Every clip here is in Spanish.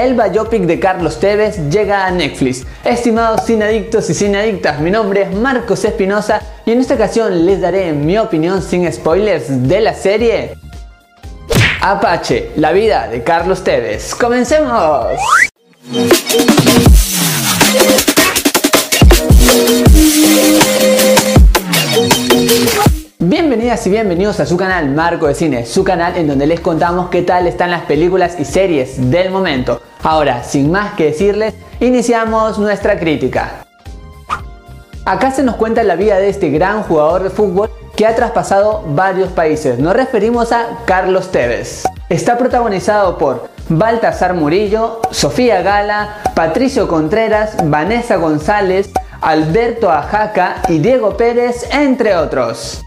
el biopic de Carlos Tevez llega a Netflix. Estimados adictos y adictas, mi nombre es Marcos Espinosa y en esta ocasión les daré mi opinión sin spoilers de la serie Apache, la vida de Carlos Tevez. ¡Comencemos! Y bienvenidos a su canal Marco de Cine, su canal en donde les contamos qué tal están las películas y series del momento. Ahora, sin más que decirles, iniciamos nuestra crítica. Acá se nos cuenta la vida de este gran jugador de fútbol que ha traspasado varios países. Nos referimos a Carlos Tevez. Está protagonizado por Baltasar Murillo, Sofía Gala, Patricio Contreras, Vanessa González, Alberto Ajaca y Diego Pérez, entre otros.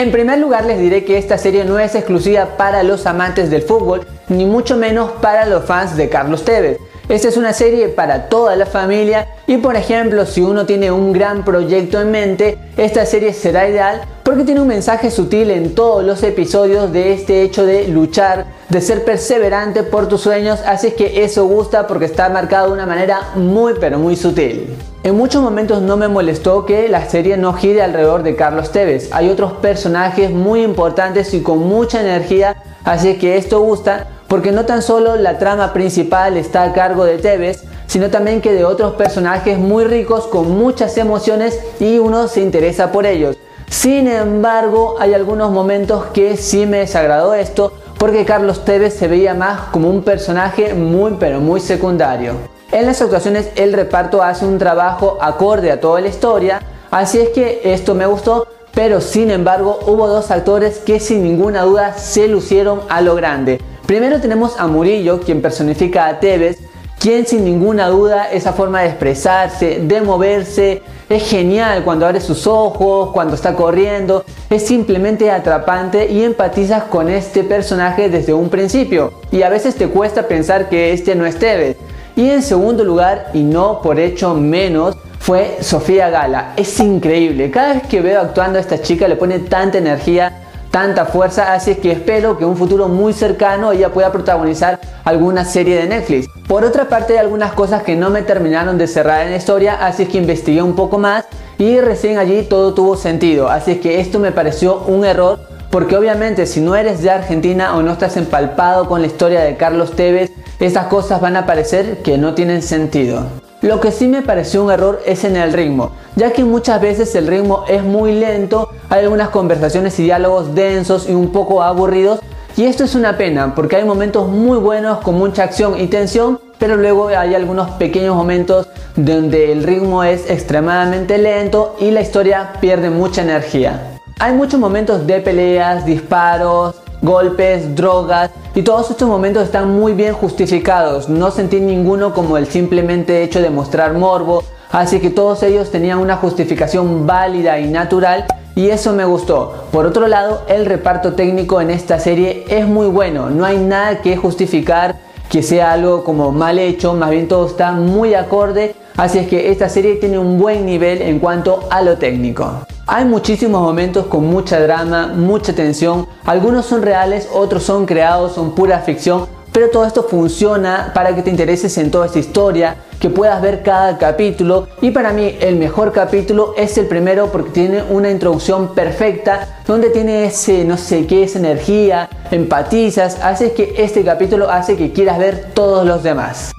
En primer lugar les diré que esta serie no es exclusiva para los amantes del fútbol, ni mucho menos para los fans de Carlos Tevez. Esta es una serie para toda la familia y por ejemplo si uno tiene un gran proyecto en mente, esta serie será ideal porque tiene un mensaje sutil en todos los episodios de este hecho de luchar, de ser perseverante por tus sueños, así que eso gusta porque está marcado de una manera muy pero muy sutil. En muchos momentos no me molestó que la serie no gire alrededor de Carlos Tevez. Hay otros personajes muy importantes y con mucha energía, así que esto gusta porque no tan solo la trama principal está a cargo de Tevez, sino también que de otros personajes muy ricos con muchas emociones y uno se interesa por ellos. Sin embargo, hay algunos momentos que sí me desagradó esto porque Carlos Tevez se veía más como un personaje muy pero muy secundario. En las actuaciones el reparto hace un trabajo acorde a toda la historia, así es que esto me gustó, pero sin embargo hubo dos actores que sin ninguna duda se lucieron a lo grande. Primero tenemos a Murillo, quien personifica a Tevez, quien sin ninguna duda esa forma de expresarse, de moverse, es genial cuando abre sus ojos, cuando está corriendo, es simplemente atrapante y empatizas con este personaje desde un principio. Y a veces te cuesta pensar que este no es Tevez. Y en segundo lugar, y no por hecho menos, fue Sofía Gala. Es increíble. Cada vez que veo actuando a esta chica le pone tanta energía, tanta fuerza, así que espero que en un futuro muy cercano ella pueda protagonizar alguna serie de Netflix. Por otra parte, hay algunas cosas que no me terminaron de cerrar en la historia, así es que investigué un poco más y recién allí todo tuvo sentido. Así es que esto me pareció un error porque obviamente si no eres de Argentina o no estás empalpado con la historia de Carlos Tevez, estas cosas van a parecer que no tienen sentido. Lo que sí me pareció un error es en el ritmo, ya que muchas veces el ritmo es muy lento, hay algunas conversaciones y diálogos densos y un poco aburridos, y esto es una pena porque hay momentos muy buenos con mucha acción y tensión, pero luego hay algunos pequeños momentos donde el ritmo es extremadamente lento y la historia pierde mucha energía. Hay muchos momentos de peleas, disparos, golpes, drogas y todos estos momentos están muy bien justificados. No sentí ninguno como el simplemente hecho de mostrar morbo, así que todos ellos tenían una justificación válida y natural y eso me gustó. Por otro lado, el reparto técnico en esta serie es muy bueno, no hay nada que justificar que sea algo como mal hecho, más bien todo está muy acorde, así es que esta serie tiene un buen nivel en cuanto a lo técnico. Hay muchísimos momentos con mucha drama, mucha tensión, algunos son reales, otros son creados, son pura ficción, pero todo esto funciona para que te intereses en toda esta historia, que puedas ver cada capítulo y para mí el mejor capítulo es el primero porque tiene una introducción perfecta donde tiene ese no sé qué, esa energía, empatizas, hace que este capítulo hace que quieras ver todos los demás.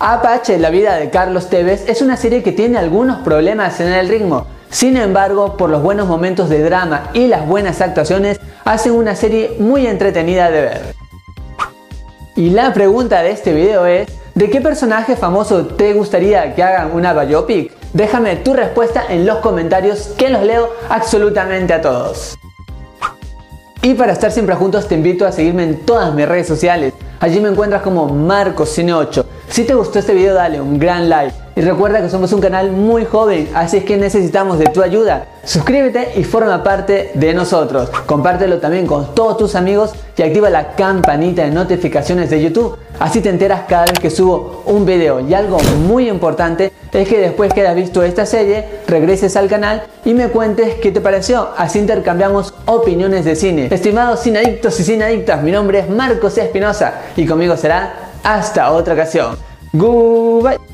Apache, la vida de Carlos Tevez, es una serie que tiene algunos problemas en el ritmo, sin embargo, por los buenos momentos de drama y las buenas actuaciones, hacen una serie muy entretenida de ver. Y la pregunta de este video es, ¿de qué personaje famoso te gustaría que hagan una biopic? Déjame tu respuesta en los comentarios que los leo absolutamente a todos. Y para estar siempre juntos te invito a seguirme en todas mis redes sociales. Allí me encuentras como MarcosCine8. Si te gustó este video dale un gran like y recuerda que somos un canal muy joven, así es que necesitamos de tu ayuda. Suscríbete y forma parte de nosotros. Compártelo también con todos tus amigos y activa la campanita de notificaciones de YouTube. Así te enteras cada vez que subo un video. Y algo muy importante es que después que hayas visto esta serie, regreses al canal y me cuentes qué te pareció. Así intercambiamos opiniones de cine. Estimados adictos y adictas, mi nombre es Marcos Espinosa y conmigo será hasta otra ocasión. Goodbye.